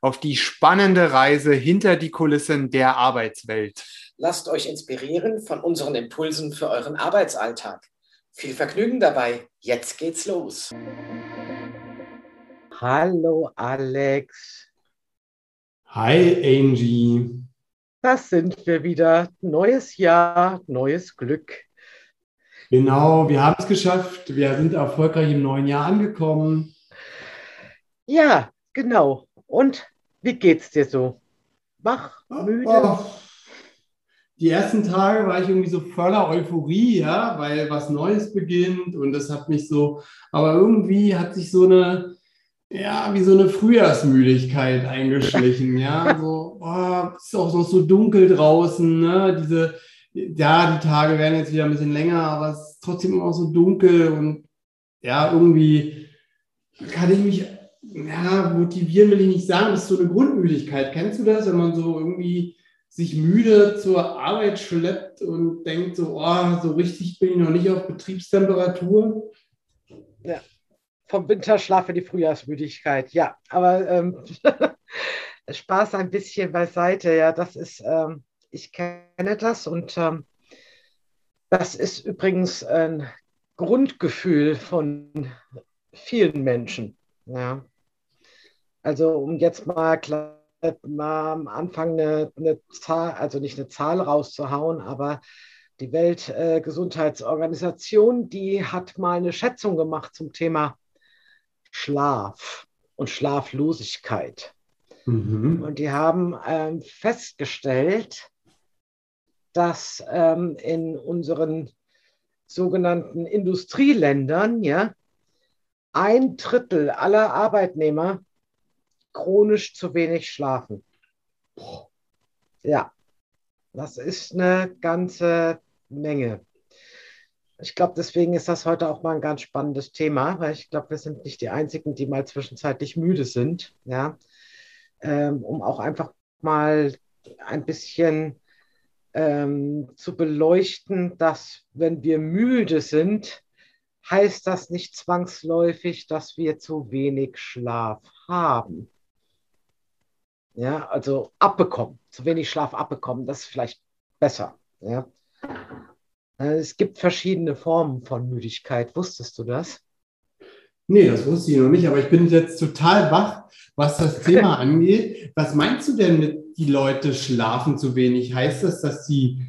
auf die spannende Reise hinter die Kulissen der Arbeitswelt. Lasst euch inspirieren von unseren Impulsen für euren Arbeitsalltag. Viel Vergnügen dabei. Jetzt geht's los. Hallo Alex. Hi Angie. Das sind wir wieder. Neues Jahr, neues Glück. Genau, wir haben es geschafft. Wir sind erfolgreich im neuen Jahr angekommen. Ja, genau. Und wie geht's dir so? Wach, müde? Oh, die ersten Tage war ich irgendwie so voller Euphorie, ja, weil was Neues beginnt und das hat mich so, aber irgendwie hat sich so eine, ja, wie so eine Frühjahrsmüdigkeit eingeschlichen, ja, so, oh, ist auch noch so dunkel draußen, ne, diese, ja, die Tage werden jetzt wieder ein bisschen länger, aber es ist trotzdem immer so dunkel und ja, irgendwie kann ich mich ja, motivieren will ich nicht sagen, das ist so eine Grundmüdigkeit. Kennst du das, wenn man so irgendwie sich müde zur Arbeit schleppt und denkt so, oh, so richtig bin ich noch nicht auf Betriebstemperatur? Ja, vom Winterschlaf in die Frühjahrsmüdigkeit, ja. Aber ähm, Spaß ein bisschen beiseite, ja, das ist, ähm, ich kenne das und ähm, das ist übrigens ein Grundgefühl von vielen Menschen. Ja. Also um jetzt mal, klar, mal am Anfang eine, eine, Zahl, also nicht eine Zahl rauszuhauen, aber die Weltgesundheitsorganisation, äh, die hat mal eine Schätzung gemacht zum Thema Schlaf und Schlaflosigkeit. Mhm. Und die haben ähm, festgestellt, dass ähm, in unseren sogenannten Industrieländern ja ein Drittel aller Arbeitnehmer chronisch zu wenig schlafen. Ja, das ist eine ganze Menge. Ich glaube, deswegen ist das heute auch mal ein ganz spannendes Thema, weil ich glaube, wir sind nicht die Einzigen, die mal zwischenzeitlich müde sind. Ja, ähm, um auch einfach mal ein bisschen ähm, zu beleuchten, dass wenn wir müde sind, heißt das nicht zwangsläufig, dass wir zu wenig Schlaf haben. Ja, also abbekommen, zu wenig Schlaf abbekommen, das ist vielleicht besser. Ja. Äh, es gibt verschiedene Formen von Müdigkeit. Wusstest du das? Nee, das wusste ich noch nicht, aber ich bin jetzt total wach, was das Thema angeht. Was meinst du denn mit, die Leute schlafen zu wenig? Heißt das, dass sie,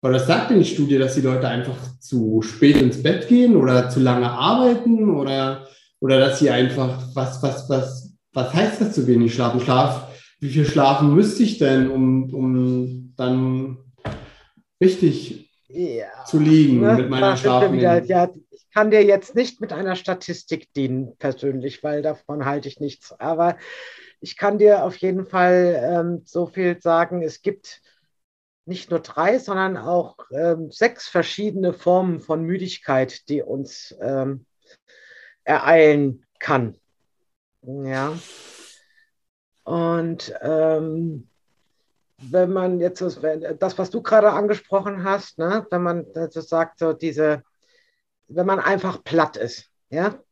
oder das sagt denn die Studie, dass die Leute einfach zu spät ins Bett gehen oder zu lange arbeiten oder, oder dass sie einfach, was, was, was, was heißt das zu wenig schlafen? Schlaf wie viel schlafen müsste ich denn, um, um dann richtig ja. zu liegen ne? mit meiner Schlafmenge? Ja, ich kann dir jetzt nicht mit einer Statistik dienen, persönlich, weil davon halte ich nichts. Aber ich kann dir auf jeden Fall ähm, so viel sagen, es gibt nicht nur drei, sondern auch ähm, sechs verschiedene Formen von Müdigkeit, die uns ähm, ereilen kann. Ja. Und ähm, wenn man jetzt das, was du gerade angesprochen hast, ne, wenn man so sagt, so diese, wenn man einfach platt ist, ja,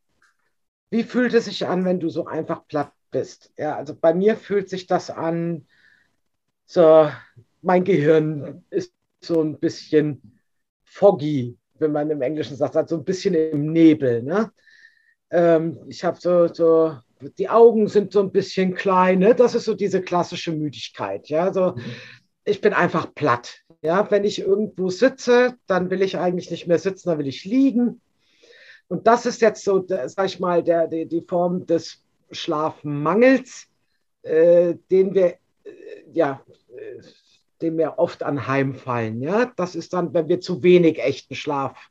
wie fühlt es sich an, wenn du so einfach platt bist? Ja, also bei mir fühlt sich das an, so mein Gehirn ist so ein bisschen foggy, wenn man im Englischen sagt, also ein bisschen im Nebel. Ne? Ähm, ich habe so, so die Augen sind so ein bisschen klein. Ne? Das ist so diese klassische Müdigkeit. Ja, so, ich bin einfach platt. Ja, wenn ich irgendwo sitze, dann will ich eigentlich nicht mehr sitzen, dann will ich liegen. Und das ist jetzt so, sag ich mal, der, die, die Form des Schlafmangels, äh, den wir, äh, ja, äh, dem wir oft anheimfallen. Ja, das ist dann, wenn wir zu wenig echten Schlaf,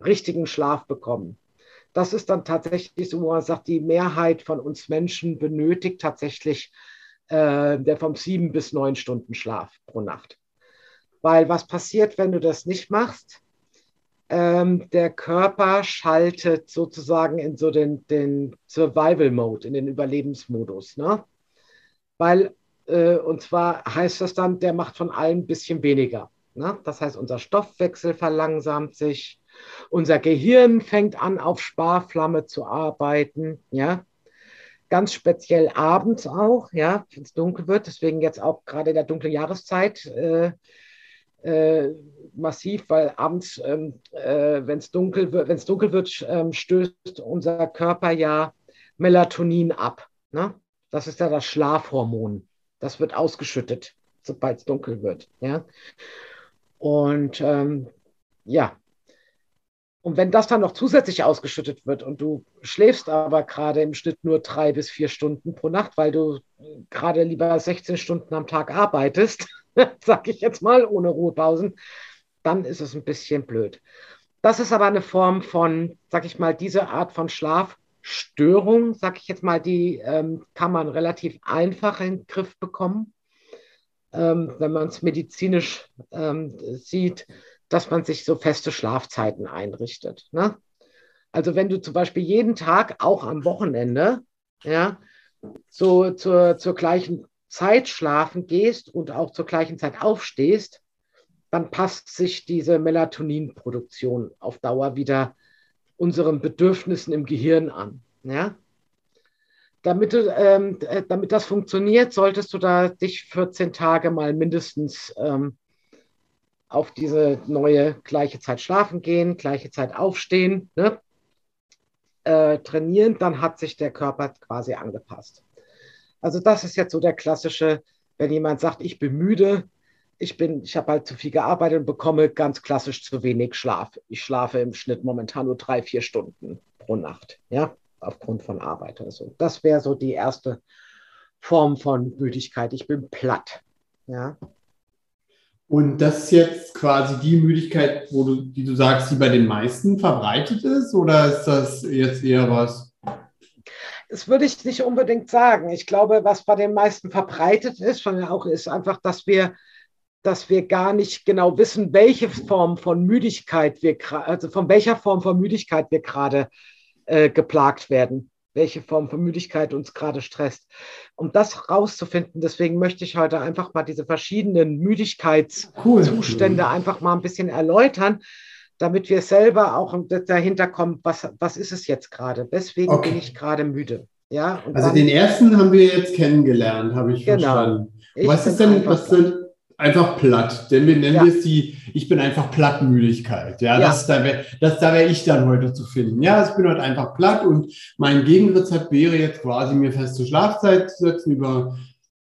richtigen Schlaf bekommen das ist dann tatsächlich so, wo man sagt, die Mehrheit von uns Menschen benötigt tatsächlich äh, der vom sieben bis neun Stunden Schlaf pro Nacht. Weil was passiert, wenn du das nicht machst? Ähm, der Körper schaltet sozusagen in so den, den Survival-Mode, in den Überlebensmodus. Ne? Weil, äh, und zwar heißt das dann, der macht von allem ein bisschen weniger. Ne? Das heißt, unser Stoffwechsel verlangsamt sich, unser Gehirn fängt an, auf Sparflamme zu arbeiten. Ja? ganz speziell abends auch, ja, wenn es dunkel wird. Deswegen jetzt auch gerade in der dunklen Jahreszeit äh, äh, massiv, weil abends, ähm, äh, wenn es dunkel wird, wenn es dunkel wird, ähm, stößt unser Körper ja Melatonin ab. Ne? Das ist ja das Schlafhormon. Das wird ausgeschüttet, sobald es dunkel wird. Ja? Und ähm, ja, und wenn das dann noch zusätzlich ausgeschüttet wird und du schläfst aber gerade im Schnitt nur drei bis vier Stunden pro Nacht, weil du gerade lieber 16 Stunden am Tag arbeitest, sag ich jetzt mal, ohne Ruhepausen, dann ist es ein bisschen blöd. Das ist aber eine Form von, sag ich mal, diese Art von Schlafstörung, sag ich jetzt mal, die ähm, kann man relativ einfach in den Griff bekommen. Ähm, wenn man es medizinisch ähm, sieht, dass man sich so feste Schlafzeiten einrichtet. Ne? Also wenn du zum Beispiel jeden Tag, auch am Wochenende, ja, so zur, zur gleichen Zeit schlafen gehst und auch zur gleichen Zeit aufstehst, dann passt sich diese Melatoninproduktion auf Dauer wieder unseren Bedürfnissen im Gehirn an. Ja? Damit, du, ähm, äh, damit das funktioniert, solltest du da dich 14 Tage mal mindestens ähm, auf diese neue gleiche Zeit schlafen gehen, gleiche Zeit aufstehen, ne? äh, trainieren, dann hat sich der Körper quasi angepasst. Also das ist jetzt so der klassische, wenn jemand sagt, ich bin müde, ich bin, ich habe halt zu viel gearbeitet und bekomme ganz klassisch zu wenig Schlaf. Ich schlafe im Schnitt momentan nur drei, vier Stunden pro Nacht, ja, aufgrund von Arbeit oder so. Das wäre so die erste Form von Müdigkeit. Ich bin platt, ja. Und das ist jetzt quasi die Müdigkeit, wo du, die du sagst, die bei den meisten verbreitet ist, oder ist das jetzt eher was? Das würde ich nicht unbedingt sagen. Ich glaube, was bei den meisten verbreitet ist, von auch ist einfach, dass wir, dass wir gar nicht genau wissen, welche Form von Müdigkeit wir, also von welcher Form von Müdigkeit wir gerade äh, geplagt werden welche Form von Müdigkeit uns gerade stresst. Um das rauszufinden, deswegen möchte ich heute einfach mal diese verschiedenen Müdigkeitszustände cool. einfach mal ein bisschen erläutern, damit wir selber auch dahinter kommen, was, was ist es jetzt gerade? Weswegen okay. bin ich gerade müde? Ja, also dann, den ersten haben wir jetzt kennengelernt, habe ich genau. verstanden. Was ist denn, was sind, einfach platt. Denn wir nennen ja. es die, ich bin einfach Plattmüdigkeit. Ja, ja. Das, da wäre das, da wäre ich dann heute zu finden. Ja, ich bin heute einfach platt und mein Gegenrezept wäre jetzt quasi mir feste Schlafzeit zu setzen über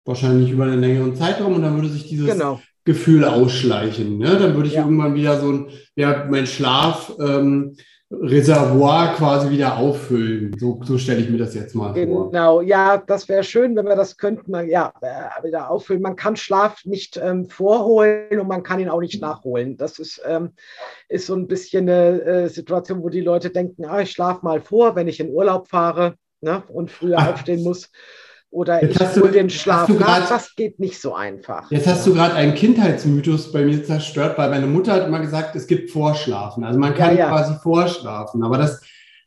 wahrscheinlich über einen längeren Zeitraum und dann würde sich dieses genau. Gefühl ausschleichen. Ne? Dann würde ich ja. irgendwann wieder so ein, ja, mein Schlaf, ähm, Reservoir quasi wieder auffüllen. So, so stelle ich mir das jetzt mal genau. vor. Genau, ja, das wäre schön, wenn wir das könnten, ja, äh, wieder auffüllen. Man kann Schlaf nicht ähm, vorholen und man kann ihn auch nicht nachholen. Das ist, ähm, ist so ein bisschen eine äh, Situation, wo die Leute denken, ah, ich schlafe mal vor, wenn ich in Urlaub fahre ne, und früher aufstehen muss oder jetzt ich hole den Schlaf nach. Das geht nicht so einfach. Jetzt hast du gerade einen Kindheitsmythos bei mir zerstört, weil meine Mutter hat immer gesagt, es gibt Vorschlafen. Also man kann ja, ja. quasi vorschlafen, aber das,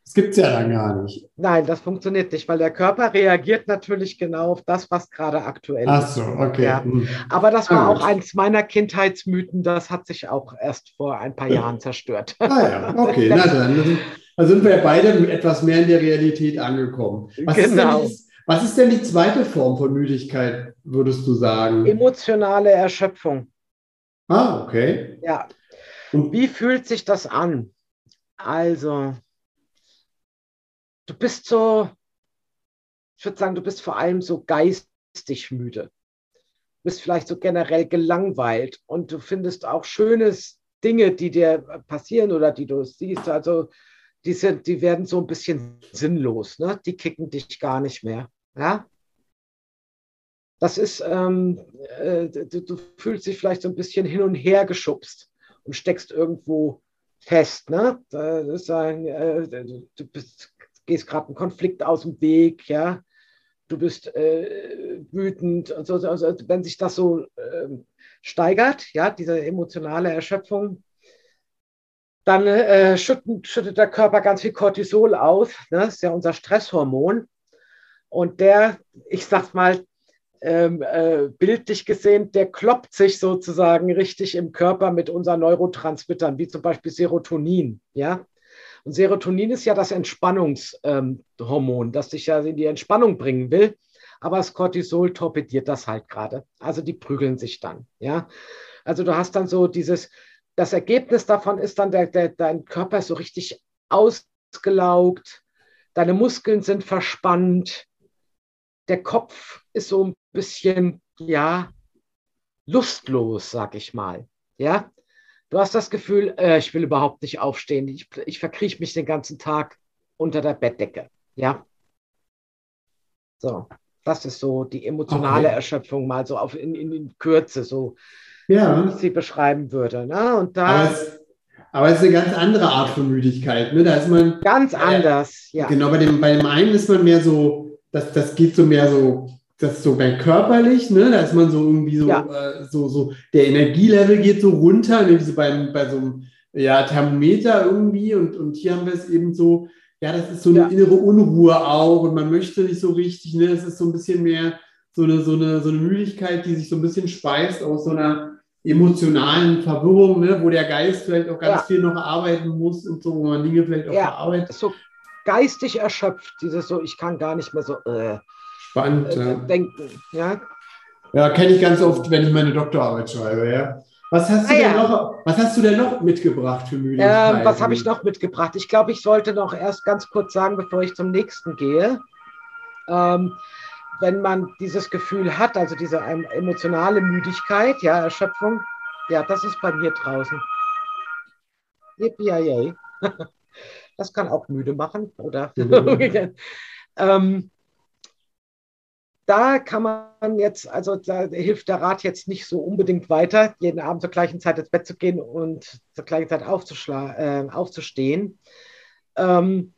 das gibt es ja dann gar nicht. Nein, das funktioniert nicht, weil der Körper reagiert natürlich genau auf das, was gerade aktuell Ach so, okay. Ja. Hm. Aber das war ah, auch eins meiner Kindheitsmythen, das hat sich auch erst vor ein paar Jahren zerstört. Ah ja, okay, na dann. Da sind wir beide etwas mehr in der Realität angekommen. Was genau. Ist was ist denn die zweite Form von Müdigkeit, würdest du sagen? Emotionale Erschöpfung. Ah, okay. Ja. Und wie fühlt sich das an? Also, du bist so, ich würde sagen, du bist vor allem so geistig müde. Du bist vielleicht so generell gelangweilt und du findest auch schöne Dinge, die dir passieren oder die du siehst. Also, die, sind, die werden so ein bisschen sinnlos. Ne? Die kicken dich gar nicht mehr. Ja? Das ist, ähm, äh, du, du, fühlst dich vielleicht so ein bisschen hin und her geschubst und steckst irgendwo fest. Ne? Das ist ein, äh, du bist, gehst gerade einen Konflikt aus dem Weg, ja. du bist äh, wütend. Und so, also wenn sich das so äh, steigert, ja, diese emotionale Erschöpfung, dann äh, schüttet, schüttet, der Körper ganz viel Cortisol aus. Ne? Das ist ja unser Stresshormon. Und der, ich sag mal, ähm, äh, bildlich gesehen, der kloppt sich sozusagen richtig im Körper mit unseren Neurotransmittern, wie zum Beispiel Serotonin. Ja? Und Serotonin ist ja das Entspannungshormon, ähm, das dich ja in die Entspannung bringen will. Aber das Cortisol torpediert das halt gerade. Also die prügeln sich dann. Ja? Also du hast dann so dieses, das Ergebnis davon ist dann, der, der, dein Körper ist so richtig ausgelaugt, deine Muskeln sind verspannt, der Kopf ist so ein bisschen, ja, lustlos, sag ich mal. Ja, du hast das Gefühl, äh, ich will überhaupt nicht aufstehen. Ich, ich verkrieche mich den ganzen Tag unter der Bettdecke. Ja. So, das ist so die emotionale okay. Erschöpfung, mal so auf in, in, in Kürze, so ja. wie ich sie beschreiben würde. Ne? Und da. Aber es, ist eine ganz andere Art von Müdigkeit. Ne? Da ist man. Ganz anders, äh, ja. Genau, bei dem, bei dem einen ist man mehr so, das, das geht so mehr so das ist so mehr körperlich, ne? Da ist man so irgendwie so, ja. äh, so, so, der Energielevel geht so runter, ne? wie so bei, bei so einem ja, Thermometer irgendwie. Und, und hier haben wir es eben so, ja, das ist so eine ja. innere Unruhe auch und man möchte nicht so richtig, ne? Es ist so ein bisschen mehr so eine, so eine, so eine Müdigkeit, die sich so ein bisschen speist aus so einer emotionalen Verwirrung, ne? wo der Geist vielleicht auch ganz ja. viel noch arbeiten muss und so, wo man Dinge vielleicht auch ja. verarbeitet. So geistig erschöpft, dieses so, ich kann gar nicht mehr so, äh, Spannend, äh, denken. Ja, ja kenne ich ganz oft, wenn ich meine Doktorarbeit schreibe. Ja. Was hast, du ah, denn ja. noch, was hast du denn noch mitgebracht für Müdigkeit? Äh, was habe ich noch mitgebracht? Ich glaube, ich sollte noch erst ganz kurz sagen, bevor ich zum nächsten gehe. Ähm, wenn man dieses Gefühl hat, also diese emotionale Müdigkeit, ja, Erschöpfung, ja, das ist bei mir draußen. Yippie Das kann auch müde machen, oder? Ähm, da kann man jetzt, also da hilft der Rat jetzt nicht so unbedingt weiter, jeden Abend zur gleichen Zeit ins Bett zu gehen und zur gleichen Zeit äh, aufzustehen. Ähm,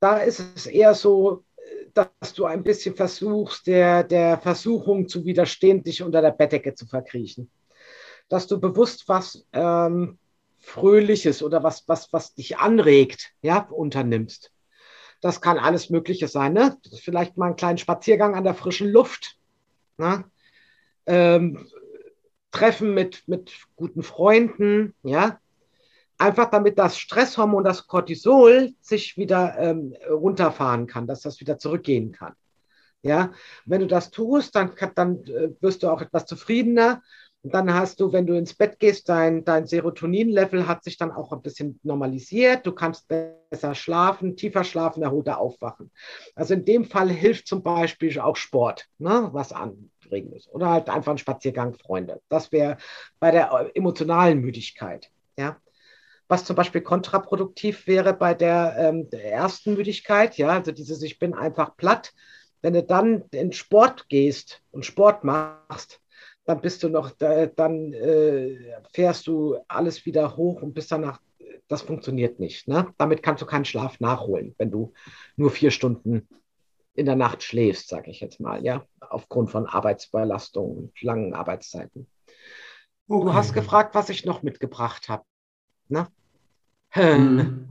da ist es eher so, dass du ein bisschen versuchst, der, der Versuchung zu widerstehen, dich unter der Bettdecke zu verkriechen. Dass du bewusst was ähm, Fröhliches oder was, was, was dich anregt, ja, unternimmst. Das kann alles Mögliche sein. Ne? Vielleicht mal einen kleinen Spaziergang an der frischen Luft. Ne? Ähm, Treffen mit, mit guten Freunden, ja. Einfach damit das Stresshormon, das Cortisol, sich wieder ähm, runterfahren kann, dass das wieder zurückgehen kann. Ja, wenn du das tust, dann, dann äh, wirst du auch etwas zufriedener und dann hast du, wenn du ins Bett gehst, dein, dein Serotonin-Level hat sich dann auch ein bisschen normalisiert. Du kannst besser schlafen, tiefer schlafen, erholter aufwachen. Also in dem Fall hilft zum Beispiel auch Sport, ne, was anregendes. Oder halt einfach ein Spaziergang, Freunde. Das wäre bei der emotionalen Müdigkeit. Ja. Was zum Beispiel kontraproduktiv wäre bei der, ähm, der ersten Müdigkeit, ja, also dieses Ich bin einfach platt. Wenn du dann in Sport gehst und Sport machst, dann bist du noch, dann äh, fährst du alles wieder hoch und bist danach, das funktioniert nicht. Ne? Damit kannst du keinen Schlaf nachholen, wenn du nur vier Stunden in der Nacht schläfst, sage ich jetzt mal, ja, aufgrund von Arbeitsbelastung und langen Arbeitszeiten. Okay. Du hast gefragt, was ich noch mitgebracht habe. Ne? Hm.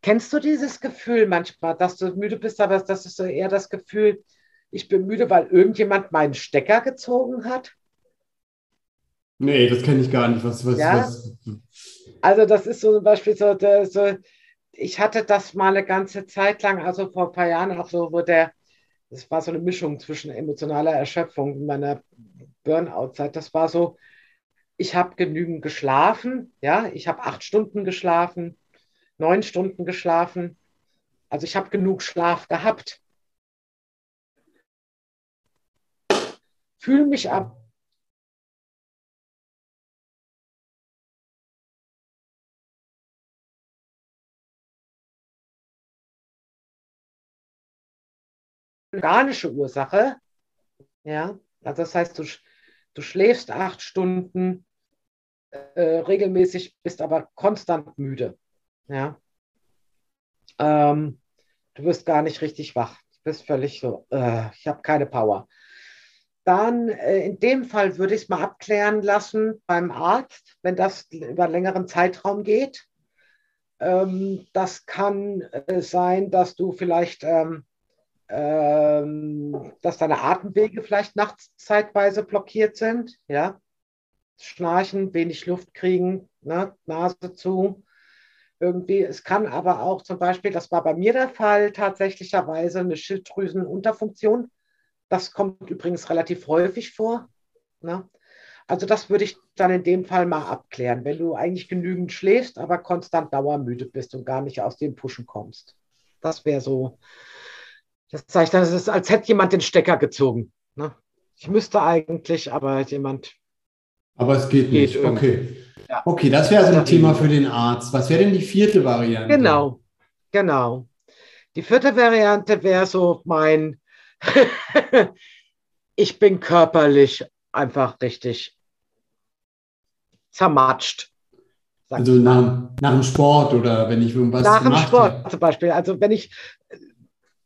Kennst du dieses Gefühl manchmal, dass du müde bist, aber das ist so eher das Gefühl, ich bin müde, weil irgendjemand meinen Stecker gezogen hat? Nee, das kenne ich gar nicht. Was, was, ja? was? Also das ist so zum Beispiel so, der, so, ich hatte das mal eine ganze Zeit lang, also vor ein paar Jahren auch so, wo der, das war so eine Mischung zwischen emotionaler Erschöpfung und meiner Burnout-Zeit. Das war so, ich habe genügend geschlafen, ja, ich habe acht Stunden geschlafen, neun Stunden geschlafen. Also ich habe genug Schlaf gehabt. Fühle mich ab organische Ursache. Ja, also das heißt, du, du schläfst acht Stunden äh, regelmäßig, bist aber konstant müde. Ja. Ähm, du wirst gar nicht richtig wach. bist völlig so, äh, ich habe keine Power. Dann äh, in dem Fall würde ich es mal abklären lassen beim Arzt, wenn das über einen längeren Zeitraum geht. Ähm, das kann äh, sein, dass du vielleicht, ähm, ähm, dass deine Atemwege vielleicht nachts zeitweise blockiert sind. Ja, Schnarchen, wenig Luft kriegen, ne? Nase zu irgendwie. Es kann aber auch zum Beispiel, das war bei mir der Fall, tatsächlicherweise eine Schilddrüsenunterfunktion. Das kommt übrigens relativ häufig vor. Ne? Also das würde ich dann in dem Fall mal abklären, wenn du eigentlich genügend schläfst, aber konstant dauermüde bist und gar nicht aus dem Pushen kommst. Das wäre so, das zeigt, das ist, als hätte jemand den Stecker gezogen. Ne? Ich müsste eigentlich, aber jemand. Aber es geht, geht nicht. Irgendwie. Okay. Ja. Okay, das wäre also ein Thema für den Arzt. Was wäre denn die vierte Variante? Genau, genau. Die vierte Variante wäre so mein, ich bin körperlich einfach richtig zermatscht. Also nach, nach, dem Sport oder wenn ich irgendwas Nach dem Sport habe. zum Beispiel. Also wenn ich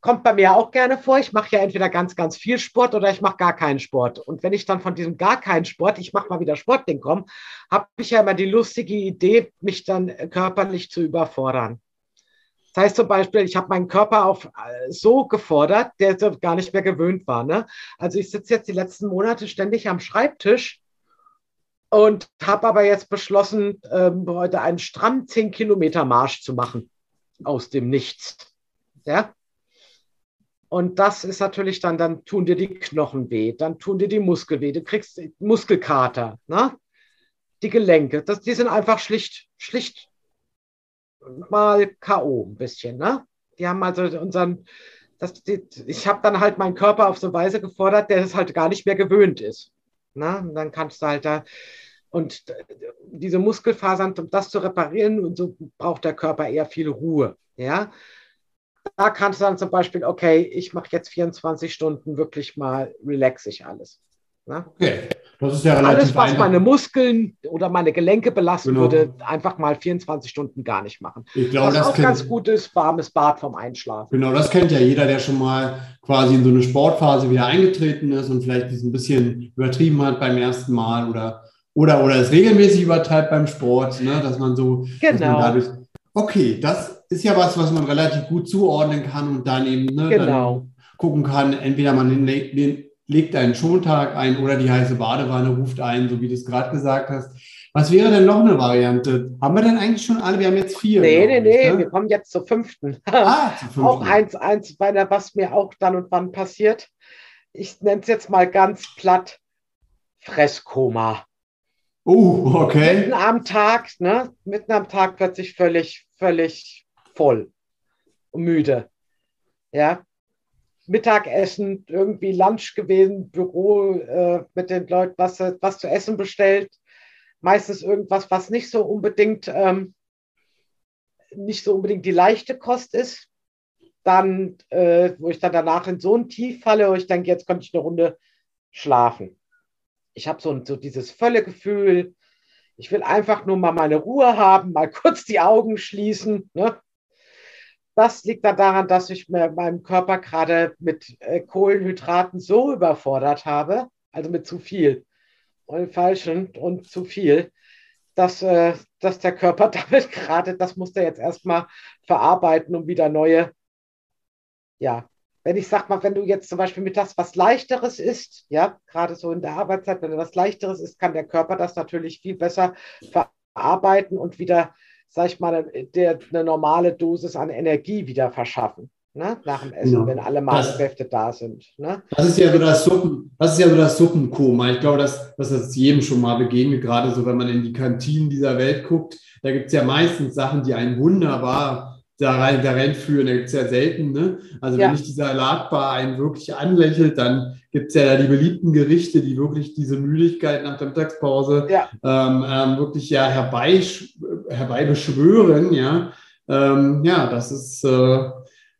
kommt bei mir auch gerne vor. Ich mache ja entweder ganz, ganz viel Sport oder ich mache gar keinen Sport. Und wenn ich dann von diesem gar keinen Sport, ich mache mal wieder Sportding komme, habe ich ja immer die lustige Idee, mich dann körperlich zu überfordern. Das heißt zum Beispiel, ich habe meinen Körper auf äh, so gefordert, der so gar nicht mehr gewöhnt war. Ne? Also ich sitze jetzt die letzten Monate ständig am Schreibtisch und habe aber jetzt beschlossen, ähm, heute einen strammen 10 Kilometer Marsch zu machen aus dem Nichts. Ja? Und das ist natürlich dann, dann tun dir die Knochen weh, dann tun dir die Muskeln weh, du kriegst Muskelkater, ne? die Gelenke, das, die sind einfach schlicht, schlicht mal K.O. ein bisschen. Ne? Die haben also unseren, das, die, ich habe dann halt meinen Körper auf so eine Weise gefordert, der es halt gar nicht mehr gewöhnt ist. Ne? Und dann kannst du halt da, und diese Muskelfasern, um das zu reparieren, und so braucht der Körper eher viel Ruhe. Ja, da kannst du dann zum Beispiel, okay, ich mache jetzt 24 Stunden wirklich mal, relax ich alles. Ne? Okay, das ist ja relativ Alles, was einfach. meine Muskeln oder meine Gelenke belasten genau. würde, einfach mal 24 Stunden gar nicht machen. Ich glaube, was das auch kennt, ganz gut ist, warmes Bad vom Einschlafen. Genau, das kennt ja jeder, der schon mal quasi in so eine Sportphase wieder eingetreten ist und vielleicht ein bisschen übertrieben hat beim ersten Mal oder oder, oder es regelmäßig übertreibt beim Sport, ne, dass man so genau. Man genau. dadurch Okay, das ist ja was, was man relativ gut zuordnen kann und dann eben ne, genau. dann gucken kann, entweder man legt einen Schontag ein oder die heiße Badewanne ruft ein, so wie du es gerade gesagt hast. Was wäre denn noch eine Variante? Haben wir denn eigentlich schon alle? Wir haben jetzt vier. Nee, nee, nee, ne? wir kommen jetzt zur fünften. Ah, zur fünften. auch eins, eins, was mir auch dann und wann passiert. Ich nenne es jetzt mal ganz platt Fresskoma. Oh, okay. Mitten am Tag, ne? Mitten am Tag plötzlich völlig, völlig voll und müde. Ja. Mittagessen, irgendwie Lunch gewesen, Büro äh, mit den Leuten, was, was zu essen bestellt. Meistens irgendwas, was nicht so unbedingt, ähm, nicht so unbedingt die leichte Kost ist. Dann, äh, wo ich dann danach in so ein Tief falle, wo ich denke, jetzt könnte ich eine Runde schlafen ich habe so, so dieses Völlegefühl, ich will einfach nur mal meine Ruhe haben, mal kurz die Augen schließen. Ne? Das liegt dann daran, dass ich meinen Körper gerade mit äh, Kohlenhydraten so überfordert habe, also mit zu viel und falschen und zu viel, dass, äh, dass der Körper damit gerade, das muss er jetzt erstmal verarbeiten, um wieder neue ja, wenn ich sag mal, wenn du jetzt zum Beispiel mittags was Leichteres isst, ja, gerade so in der Arbeitszeit, wenn du was Leichteres isst, kann der Körper das natürlich viel besser verarbeiten und wieder, sag ich mal, der, eine normale Dosis an Energie wieder verschaffen. Ne? Nach dem Essen, ja. wenn alle Magenkräfte da sind. Ne? Das ist ja so das Suppen, das ist ja so das Suppenkoma. Ich glaube, dass, das jedem schon mal begegnet, gerade so, wenn man in die Kantinen dieser Welt guckt. Da gibt es ja meistens Sachen, die einen wunderbar da rein, da reinführen. Da gibt es ja selten. Ne? Also ja. wenn nicht dieser Salatbar einen wirklich anlächelt, dann gibt es ja die beliebten Gerichte, die wirklich diese Müdigkeit nach der Mittagspause ja. ähm, ähm, wirklich ja herbei, herbeibeschwören. Ja, ähm, ja das ist äh,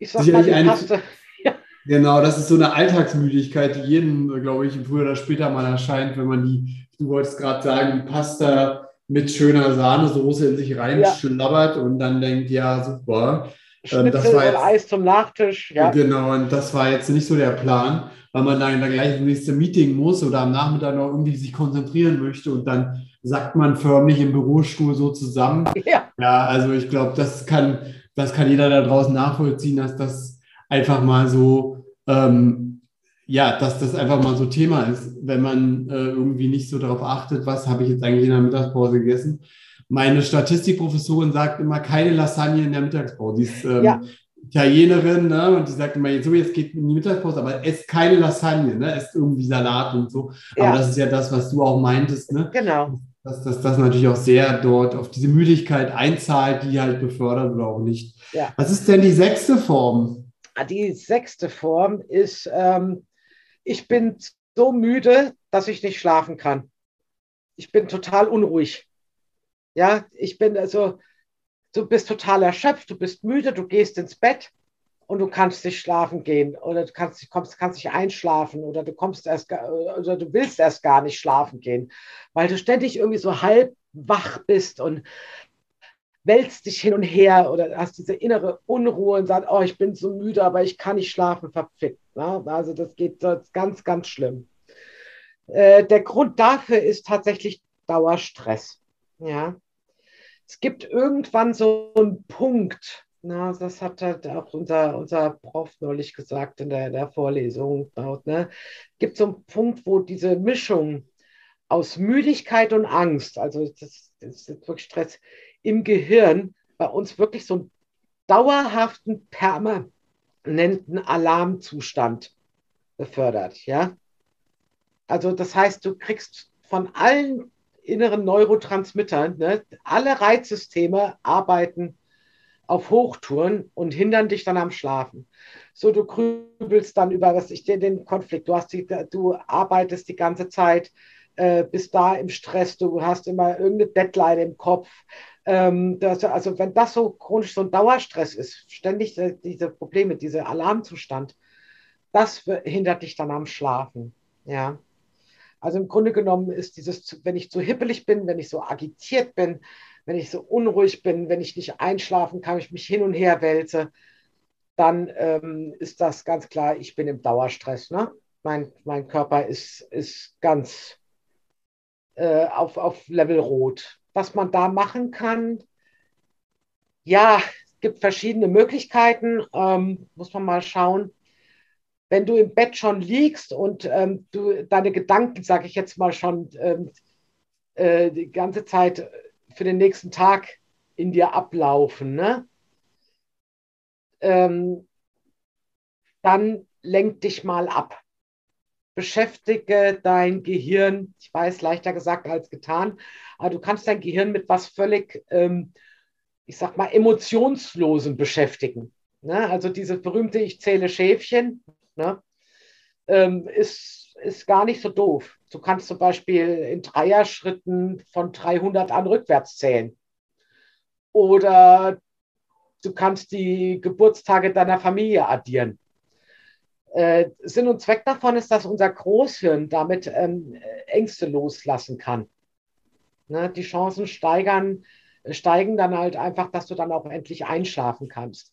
sicherlich eine. Ja. Genau, das ist so eine Alltagsmüdigkeit, die jedem, glaube ich, früher oder später mal erscheint, wenn man die, du wolltest gerade sagen, die Pasta mit schöner Sahnesoße in sich reinschlabbert ja. und dann denkt, ja, super. Schnitzel und Eis zum Nachtisch. Ja. Genau, und das war jetzt nicht so der Plan, weil man dann gleich ins nächste Meeting muss oder am Nachmittag noch irgendwie sich konzentrieren möchte und dann sagt man förmlich im Bürostuhl so zusammen. Ja, ja also ich glaube, das kann, das kann jeder da draußen nachvollziehen, dass das einfach mal so, ähm, ja, dass das einfach mal so Thema ist, wenn man äh, irgendwie nicht so darauf achtet, was habe ich jetzt eigentlich in der Mittagspause gegessen. Meine Statistikprofessorin sagt immer, keine Lasagne in der Mittagspause. Sie ist ähm, ja. Italienerin, ne? Und die sagt immer, so jetzt geht in die Mittagspause, aber esst keine Lasagne, ne? Esst irgendwie Salat und so. Ja. Aber das ist ja das, was du auch meintest, ne? Genau. Dass das, das natürlich auch sehr dort auf diese Müdigkeit einzahlt, die halt befördert oder auch nicht. Ja. Was ist denn die sechste Form? Ah, die sechste Form ist, ähm, ich bin so müde, dass ich nicht schlafen kann. Ich bin total unruhig. Ja, ich bin also, du bist total erschöpft, du bist müde, du gehst ins Bett und du kannst nicht schlafen gehen oder du kannst, kommst, kannst nicht einschlafen oder du kommst erst oder du willst erst gar nicht schlafen gehen, weil du ständig irgendwie so halb wach bist und wälzt dich hin und her oder hast diese innere Unruhe und sagst, oh, ich bin so müde, aber ich kann nicht schlafen, verfickt. Ne? Also das geht das ganz, ganz schlimm. Äh, der Grund dafür ist tatsächlich Dauerstress. Ja. Es gibt irgendwann so einen Punkt, na, das hat halt auch unser, unser Prof neulich gesagt in der, der Vorlesung. Ne? Gibt so einen Punkt, wo diese Mischung aus Müdigkeit und Angst, also das, das ist wirklich Stress im Gehirn, bei uns wirklich so einen dauerhaften, permanenten Alarmzustand befördert. Ja? Also das heißt, du kriegst von allen inneren Neurotransmittern. Ne? Alle Reizsysteme arbeiten auf Hochtouren und hindern dich dann am Schlafen. So, du grübelst dann über was ich dir den Konflikt. Du, hast die, du arbeitest die ganze Zeit, äh, bist da im Stress, du hast immer irgendeine Deadline im Kopf. Ähm, das, also, wenn das so chronisch so ein Dauerstress ist, ständig äh, diese Probleme, dieser Alarmzustand, das hindert dich dann am Schlafen. Ja. Also im Grunde genommen ist dieses, wenn ich zu hippelig bin, wenn ich so agitiert bin, wenn ich so unruhig bin, wenn ich nicht einschlafen kann, ich mich hin und her wälze, dann ähm, ist das ganz klar, ich bin im Dauerstress. Ne? Mein, mein Körper ist, ist ganz äh, auf, auf Level Rot. Was man da machen kann, ja, es gibt verschiedene Möglichkeiten, ähm, muss man mal schauen wenn du im Bett schon liegst und ähm, du deine Gedanken, sage ich jetzt mal schon, ähm, äh, die ganze Zeit für den nächsten Tag in dir ablaufen, ne? Ähm, dann lenk dich mal ab. Beschäftige dein Gehirn, ich weiß, leichter gesagt als getan, aber du kannst dein Gehirn mit was völlig, ähm, ich sag mal, emotionslosen beschäftigen. Ne? Also dieses berühmte Ich zähle Schäfchen, ne, ähm, ist, ist gar nicht so doof. Du kannst zum Beispiel in Dreier-Schritten von 300 an rückwärts zählen. Oder du kannst die Geburtstage deiner Familie addieren. Äh, Sinn und Zweck davon ist, dass unser Großhirn damit ähm, Ängste loslassen kann. Ne, die Chancen steigern, steigen dann halt einfach, dass du dann auch endlich einschlafen kannst.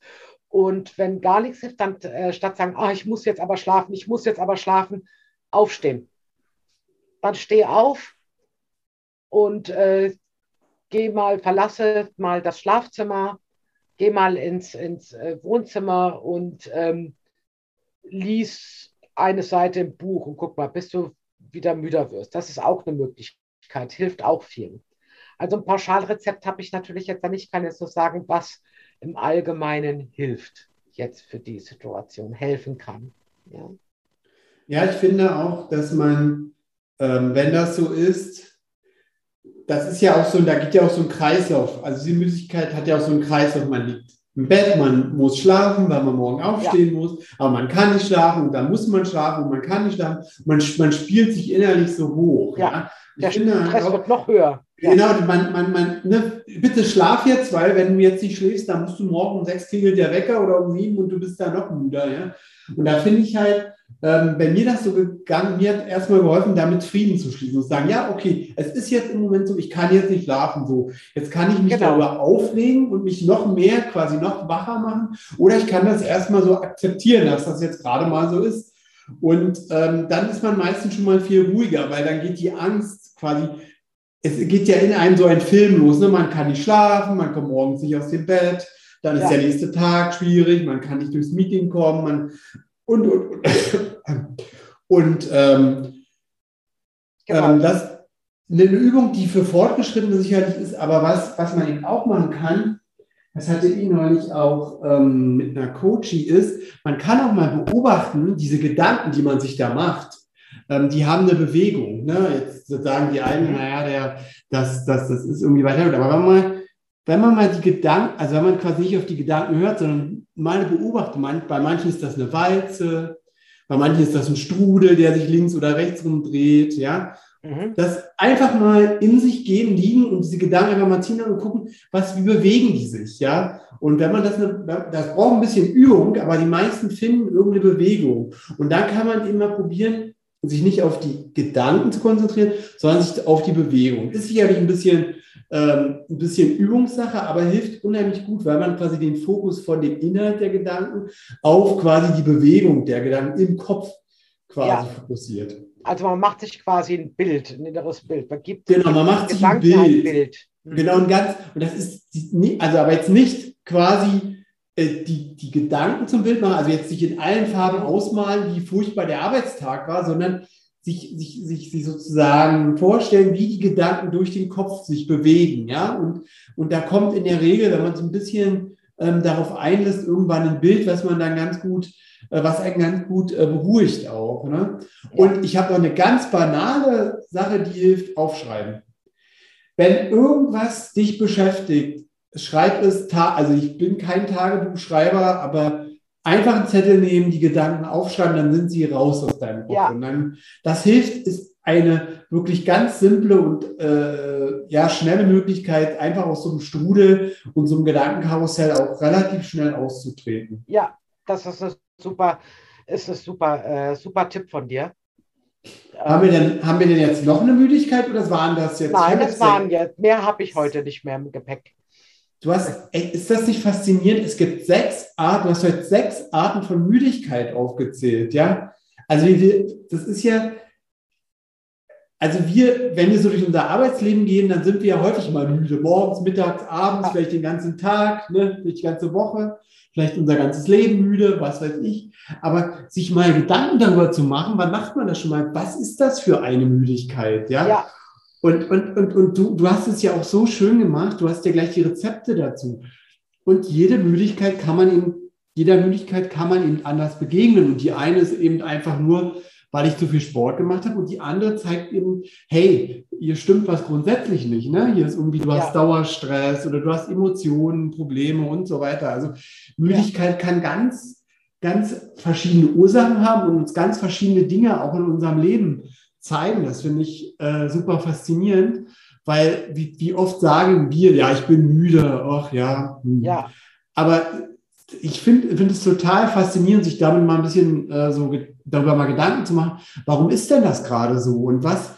Und wenn gar nichts hilft, dann äh, statt sagen, ah, ich muss jetzt aber schlafen, ich muss jetzt aber schlafen, aufstehen. Dann steh auf und äh, geh mal, verlasse mal das Schlafzimmer, geh mal ins, ins äh, Wohnzimmer und ähm, lies eine Seite im Buch und guck mal, bis du wieder müder wirst. Das ist auch eine Möglichkeit, hilft auch vielen. Also ein Pauschalrezept habe ich natürlich jetzt nicht, kann jetzt nur sagen, was im Allgemeinen hilft, jetzt für die Situation helfen kann. Ja, ja ich finde auch, dass man, ähm, wenn das so ist, das ist ja auch so, da geht ja auch so ein Kreislauf. Also die Müdigkeit hat ja auch so einen Kreislauf. Man liegt im Bett, man muss schlafen, weil man morgen aufstehen ja. muss, aber man kann nicht schlafen und dann muss man schlafen und man kann nicht schlafen. Man, man spielt sich innerlich so hoch. Ja. ja? Der Stress auch, wird noch höher. Genau, man, man, man, ne, bitte schlaf jetzt, weil wenn du jetzt nicht schläfst, dann musst du morgen um sechs klingelt der Wecker oder um sieben und du bist da noch müder. Ja? Und da finde ich halt, ähm, bei mir das so gegangen, mir hat erstmal geholfen, damit Frieden zu schließen und zu sagen, ja, okay, es ist jetzt im Moment so, ich kann jetzt nicht schlafen, so. Jetzt kann ich mich genau. darüber auflegen und mich noch mehr, quasi noch wacher machen. Oder ich kann das erstmal so akzeptieren, dass das jetzt gerade mal so ist. Und ähm, dann ist man meistens schon mal viel ruhiger, weil dann geht die Angst quasi es geht ja in einem so ein Film los. Ne? Man kann nicht schlafen, man kommt morgens nicht aus dem Bett, dann ist ja. der nächste Tag schwierig, man kann nicht durchs Meeting kommen man, und, und, und. und ähm, genau. ähm, das eine Übung, die für Fortgeschrittene sicherlich ist, aber was, was man eben auch machen kann, das hatte ich neulich auch ähm, mit einer Coachie, ist, man kann auch mal beobachten, diese Gedanken, die man sich da macht ähm, die haben eine Bewegung. Ne? Jetzt sagen die einen, naja, der, das, das, das ist irgendwie weiter. Aber wenn man, mal, wenn man mal die Gedanken, also wenn man quasi nicht auf die Gedanken hört, sondern mal eine Beobachtung, bei manchen ist das eine Walze, bei manchen ist das ein Strudel, der sich links oder rechts rumdreht, ja. Mhm. Das einfach mal in sich gehen, liegen und diese Gedanken einfach mal ziehen und gucken, was, wie bewegen die sich, ja. Und wenn man das, das braucht ein bisschen Übung, aber die meisten finden irgendeine Bewegung. Und dann kann man immer probieren, sich nicht auf die Gedanken zu konzentrieren, sondern sich auf die Bewegung. Ist sicherlich ein bisschen, ähm, ein bisschen Übungssache, aber hilft unheimlich gut, weil man quasi den Fokus von dem Inhalt der Gedanken auf quasi die Bewegung der Gedanken im Kopf quasi ja. fokussiert. Also man macht sich quasi ein Bild, ein inneres Bild. Man gibt genau, man macht sich ein Bild. Ein Bild. Genau, und ganz, und das ist, also aber jetzt nicht quasi die, die Gedanken zum Bild machen, also jetzt sich in allen Farben ausmalen, wie furchtbar der Arbeitstag war, sondern sich, sich, sich, sich sozusagen vorstellen, wie die Gedanken durch den Kopf sich bewegen. Ja? Und, und da kommt in der Regel, wenn man so ein bisschen ähm, darauf einlässt, irgendwann ein Bild, was man dann ganz gut, äh, was einen ganz gut äh, beruhigt auch. Ne? Und ich habe noch eine ganz banale Sache, die hilft, aufschreiben. Wenn irgendwas dich beschäftigt, schreib es, also ich bin kein Tagebuchschreiber, aber einfach einen Zettel nehmen, die Gedanken aufschreiben, dann sind sie raus aus deinem Kopf. Ja. Und dann, das hilft, ist eine wirklich ganz simple und äh, ja, schnelle Möglichkeit, einfach aus so einem Strudel und so einem Gedankenkarussell auch relativ schnell auszutreten. Ja, das ist ein super, ist ein super, äh, super Tipp von dir. Haben wir, denn, haben wir denn jetzt noch eine Müdigkeit oder waren das jetzt? Nein, das waren jetzt. Mehr habe ich heute nicht mehr im Gepäck. Du hast, ey, ist das nicht faszinierend? Es gibt sechs Arten, du hast heute sechs Arten von Müdigkeit aufgezählt, ja? Also wir, das ist ja, also wir, wenn wir so durch unser Arbeitsleben gehen, dann sind wir ja häufig mal müde. Morgens, mittags, abends, vielleicht den ganzen Tag, ne, die ganze Woche, vielleicht unser ganzes Leben müde, was weiß ich. Aber sich mal Gedanken darüber zu machen, wann macht man das schon mal? Was ist das für eine Müdigkeit? Ja. ja. Und, und, und, und du, du hast es ja auch so schön gemacht, du hast ja gleich die Rezepte dazu. Und jede Müdigkeit kann man ihm, jeder Müdigkeit kann man ihm anders begegnen. Und die eine ist eben einfach nur, weil ich zu viel Sport gemacht habe. Und die andere zeigt eben, hey, hier stimmt was grundsätzlich nicht. Ne? Hier ist irgendwie, du hast ja. Dauerstress oder du hast Emotionen, Probleme und so weiter. Also Müdigkeit ja. kann ganz, ganz verschiedene Ursachen haben und uns ganz verschiedene Dinge auch in unserem Leben zeigen. Das finde ich äh, super faszinierend, weil wie, wie, oft sagen wir, ja, ich bin müde, ach ja. Hm. ja. Aber ich finde find es total faszinierend, sich damit mal ein bisschen äh, so darüber mal Gedanken zu machen, warum ist denn das gerade so und was?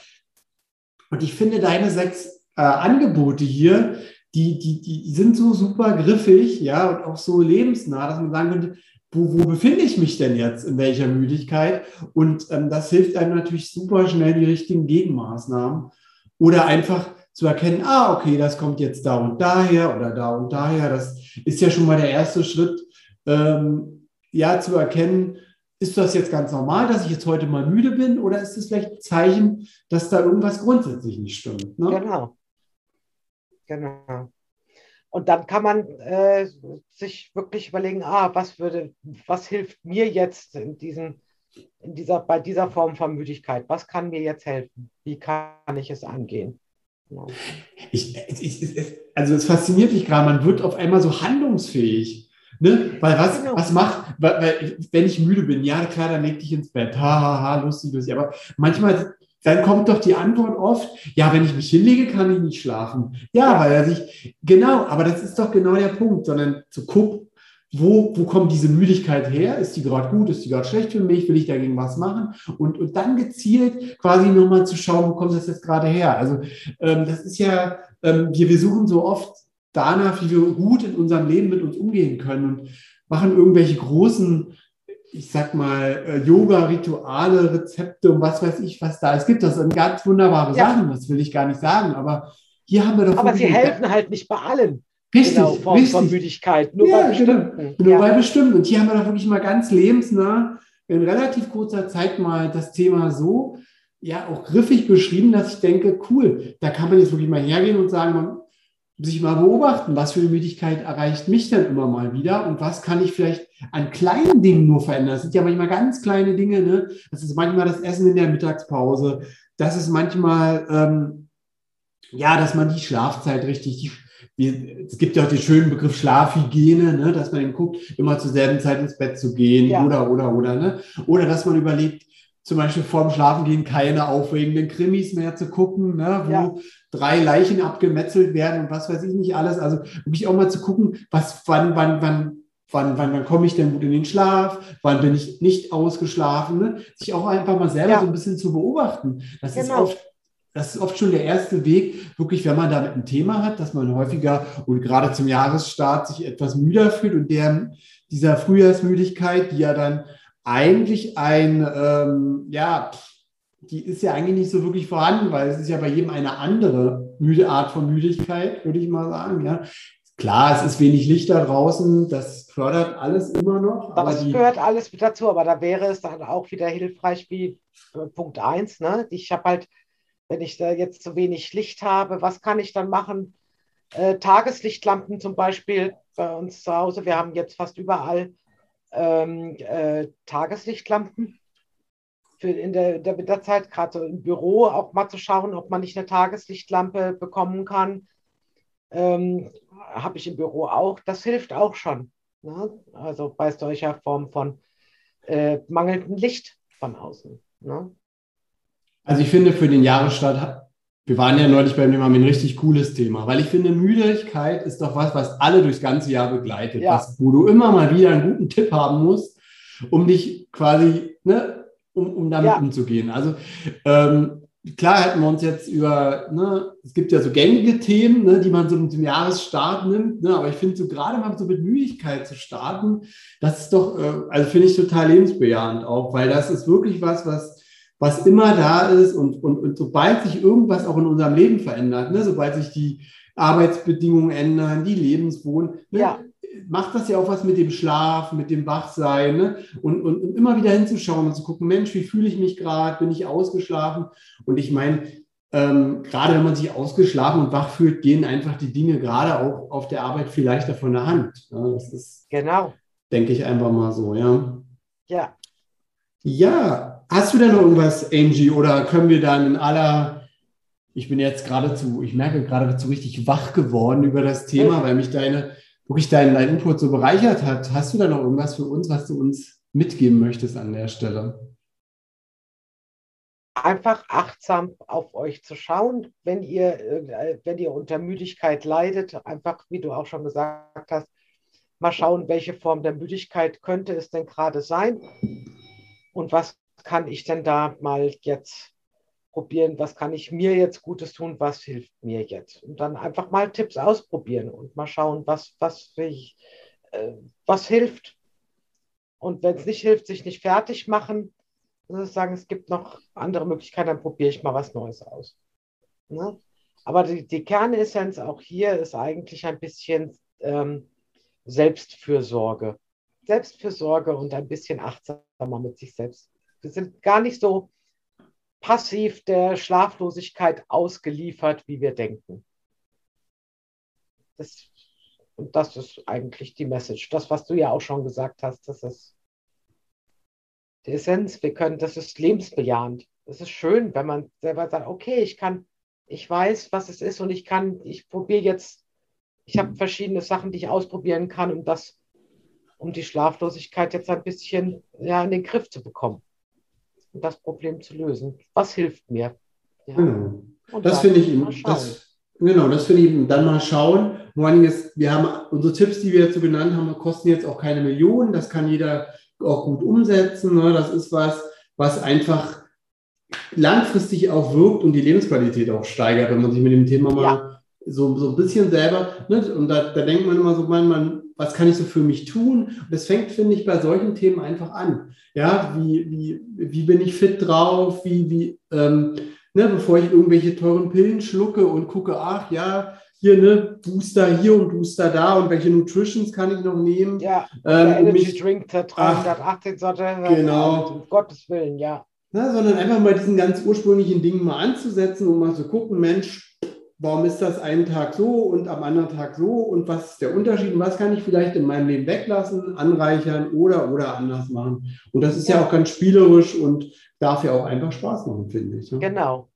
Und ich finde deine sechs äh, Angebote hier, die, die, die sind so super griffig, ja, und auch so lebensnah, dass man sagen könnte, wo, wo befinde ich mich denn jetzt, in welcher Müdigkeit? Und ähm, das hilft einem natürlich super schnell, die richtigen Gegenmaßnahmen oder einfach zu erkennen, ah, okay, das kommt jetzt da und daher oder da und daher. Das ist ja schon mal der erste Schritt, ähm, ja, zu erkennen, ist das jetzt ganz normal, dass ich jetzt heute mal müde bin oder ist es vielleicht ein Zeichen, dass da irgendwas grundsätzlich nicht stimmt? Ne? Genau. Genau. Und dann kann man äh, sich wirklich überlegen, ah, was würde, was hilft mir jetzt in diesen, in dieser, bei dieser Form von Müdigkeit? Was kann mir jetzt helfen? Wie kann ich es angehen? Ja. Ich, ich, also es fasziniert mich gerade, man wird auf einmal so handlungsfähig. Ne? Weil was, genau. was macht, weil, wenn ich müde bin, ja klar, dann leg dich ins Bett, ha, ha, ha, lustig, lustig. Aber manchmal dann kommt doch die Antwort oft, ja, wenn ich mich hinlege, kann ich nicht schlafen. Ja, weil er sich, genau, aber das ist doch genau der Punkt, sondern zu gucken, wo, wo kommt diese Müdigkeit her? Ist die gerade gut? Ist die gerade schlecht für mich? Will ich dagegen was machen? Und, und dann gezielt quasi nochmal zu schauen, wo kommt das jetzt gerade her? Also ähm, das ist ja, ähm, wir, wir suchen so oft danach, wie wir gut in unserem Leben mit uns umgehen können und machen irgendwelche großen ich sag mal, äh, Yoga-Rituale, Rezepte und was weiß ich, was da. Es gibt das sind ganz wunderbare ja. Sachen, das will ich gar nicht sagen, aber hier haben wir doch. Aber sie helfen halt nicht bei allen. Richtig, genau, von, richtig. von Müdigkeit, nur ja, bei genau. bestimmten. Genau, nur ja. bei bestimmten. Und hier haben wir doch wirklich mal ganz lebensnah in relativ kurzer Zeit mal das Thema so ja auch griffig beschrieben, dass ich denke, cool, da kann man jetzt wirklich mal hergehen und sagen, man, sich mal beobachten, was für eine Müdigkeit erreicht mich denn immer mal wieder und was kann ich vielleicht an kleinen Dingen nur verändern. Das sind ja manchmal ganz kleine Dinge. Ne? Das ist manchmal das Essen in der Mittagspause. Das ist manchmal, ähm, ja, dass man die Schlafzeit richtig, die, es gibt ja auch den schönen Begriff Schlafhygiene, ne? dass man eben guckt, immer zur selben Zeit ins Bett zu gehen ja. oder, oder, oder. Ne? Oder dass man überlegt, zum Beispiel vorm Schlafengehen keine aufregenden Krimis mehr zu gucken, ne, wo ja. drei Leichen abgemetzelt werden und was weiß ich nicht alles. Also wirklich auch mal zu gucken, was, wann, wann, wann, wann, wann, wann komme ich denn gut in den Schlaf, wann bin ich nicht ausgeschlafen, ne? sich auch einfach mal selber ja. so ein bisschen zu beobachten. Das genau. ist oft das ist oft schon der erste Weg, wirklich, wenn man damit ein Thema hat, dass man häufiger und gerade zum Jahresstart sich etwas müder fühlt und der, dieser Frühjahrsmüdigkeit, die ja dann eigentlich ein, ähm, ja, die ist ja eigentlich nicht so wirklich vorhanden, weil es ist ja bei jedem eine andere müde Art von Müdigkeit, würde ich mal sagen. Ja. Klar, es ist wenig Licht da draußen, das fördert alles immer noch. Aber das gehört alles mit dazu, aber da wäre es dann auch wieder hilfreich wie äh, Punkt 1. Ne? Ich habe halt, wenn ich da jetzt zu wenig Licht habe, was kann ich dann machen? Äh, Tageslichtlampen zum Beispiel bei uns zu Hause. Wir haben jetzt fast überall ähm, äh, Tageslichtlampen für in der, der Winterzeit, gerade so im Büro auch mal zu schauen, ob man nicht eine Tageslichtlampe bekommen kann. Ähm, Habe ich im Büro auch. Das hilft auch schon. Ne? Also bei solcher Form von äh, mangelndem Licht von außen. Ne? Also ich finde, für den Jahresstart wir waren ja neulich beim Thema ein richtig cooles Thema, weil ich finde, Müdigkeit ist doch was, was alle durchs ganze Jahr begleitet, ja. was, wo du immer mal wieder einen guten Tipp haben musst, um dich quasi, ne, um, um damit ja. umzugehen. Also ähm, klar hätten wir uns jetzt über, ne, es gibt ja so gängige Themen, ne, die man so zum Jahresstart nimmt, ne, aber ich finde so gerade mal so mit Müdigkeit zu starten, das ist doch, äh, also finde ich total lebensbejahend auch, weil das ist wirklich was, was was immer da ist und, und, und sobald sich irgendwas auch in unserem Leben verändert, ne, sobald sich die Arbeitsbedingungen ändern, die Lebenswohn, ne, ja. macht das ja auch was mit dem Schlaf, mit dem Wachsein ne? und, und, und immer wieder hinzuschauen und zu gucken, Mensch, wie fühle ich mich gerade, bin ich ausgeschlafen? Und ich meine, ähm, gerade wenn man sich ausgeschlafen und wach fühlt, gehen einfach die Dinge gerade auch auf der Arbeit viel leichter von der Hand. Ja, das ist, genau. denke ich einfach mal so, ja. Ja. Ja, Hast du denn noch irgendwas, Angie, oder können wir dann in aller, ich bin jetzt geradezu, ich merke geradezu richtig wach geworden über das Thema, weil mich deine, wirklich dein, dein Input so bereichert hat. Hast du da noch irgendwas für uns, was du uns mitgeben möchtest an der Stelle? Einfach achtsam auf euch zu schauen, wenn ihr, äh, wenn ihr unter Müdigkeit leidet, einfach, wie du auch schon gesagt hast, mal schauen, welche Form der Müdigkeit könnte es denn gerade sein und was kann ich denn da mal jetzt probieren, was kann ich mir jetzt Gutes tun, was hilft mir jetzt? Und dann einfach mal Tipps ausprobieren und mal schauen, was, was, ich, äh, was hilft. Und wenn es nicht hilft, sich nicht fertig machen, sagen, es gibt noch andere Möglichkeiten, dann probiere ich mal was Neues aus. Ne? Aber die, die Kernessenz auch hier ist eigentlich ein bisschen ähm, Selbstfürsorge. Selbstfürsorge und ein bisschen achtsamer mit sich selbst sind gar nicht so passiv der Schlaflosigkeit ausgeliefert, wie wir denken. Das, und das ist eigentlich die Message. Das, was du ja auch schon gesagt hast, das ist die Essenz. Wir können, das ist lebensbejahend. Es ist schön, wenn man selber sagt, okay, ich kann, ich weiß, was es ist und ich kann, ich probiere jetzt, ich habe verschiedene Sachen, die ich ausprobieren kann, um das, um die Schlaflosigkeit jetzt ein bisschen ja, in den Griff zu bekommen. Das Problem zu lösen. Was hilft mir? Ja. Genau. das finde ich, das, genau, das finde ich dann mal schauen. Vor allem ist, wir haben unsere Tipps, die wir jetzt so genannt haben, kosten jetzt auch keine Millionen. Das kann jeder auch gut umsetzen. Ne? Das ist was, was einfach langfristig auch wirkt und die Lebensqualität auch steigert, wenn man sich mit dem Thema mal ja. so, so ein bisschen selber, ne? und da, da denkt man immer so, man, man, was kann ich so für mich tun? Und das fängt, finde ich, bei solchen Themen einfach an. Ja, wie, wie, wie bin ich fit drauf? Wie, wie, ähm, ne, bevor ich irgendwelche teuren Pillen schlucke und gucke, ach ja, hier, ne, Booster hier und Booster da und welche Nutritions kann ich noch nehmen? Ja, ähm, Energy mich, Drink der 318 Sorte. Genau. Um Gottes Willen, ja. Na, sondern einfach mal diesen ganz ursprünglichen Dingen mal anzusetzen und mal zu gucken, Mensch, warum ist das einen Tag so und am anderen Tag so und was ist der Unterschied und was kann ich vielleicht in meinem Leben weglassen, anreichern oder oder anders machen. Und das ist ja, ja auch ganz spielerisch und darf ja auch einfach Spaß machen, finde ich. Ne? Genau.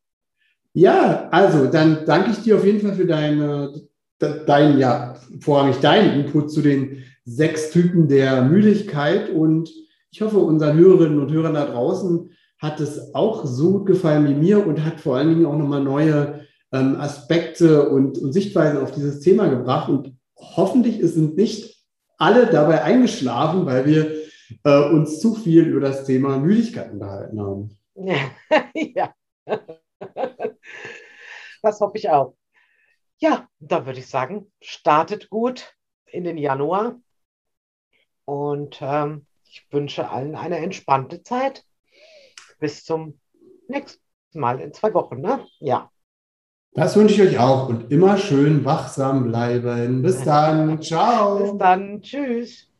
Ja, also dann danke ich dir auf jeden Fall für deine, dein, ja, vorrangig deinen Input zu den sechs Typen der Müdigkeit und ich hoffe, unseren Hörerinnen und Hörern da draußen hat es auch so gut gefallen wie mir und hat vor allen Dingen auch nochmal neue ähm, Aspekte und, und Sichtweisen auf dieses Thema gebracht. Und hoffentlich sind nicht alle dabei eingeschlafen, weil wir äh, uns zu viel über das Thema Müdigkeit unterhalten haben. ja. Das hoffe ich auch. Ja, da würde ich sagen, startet gut in den Januar und ähm, ich wünsche allen eine entspannte Zeit. Bis zum nächsten Mal in zwei Wochen. Ne? Ja. Das wünsche ich euch auch und immer schön wachsam bleiben. Bis dann. Ciao. Bis dann. Tschüss.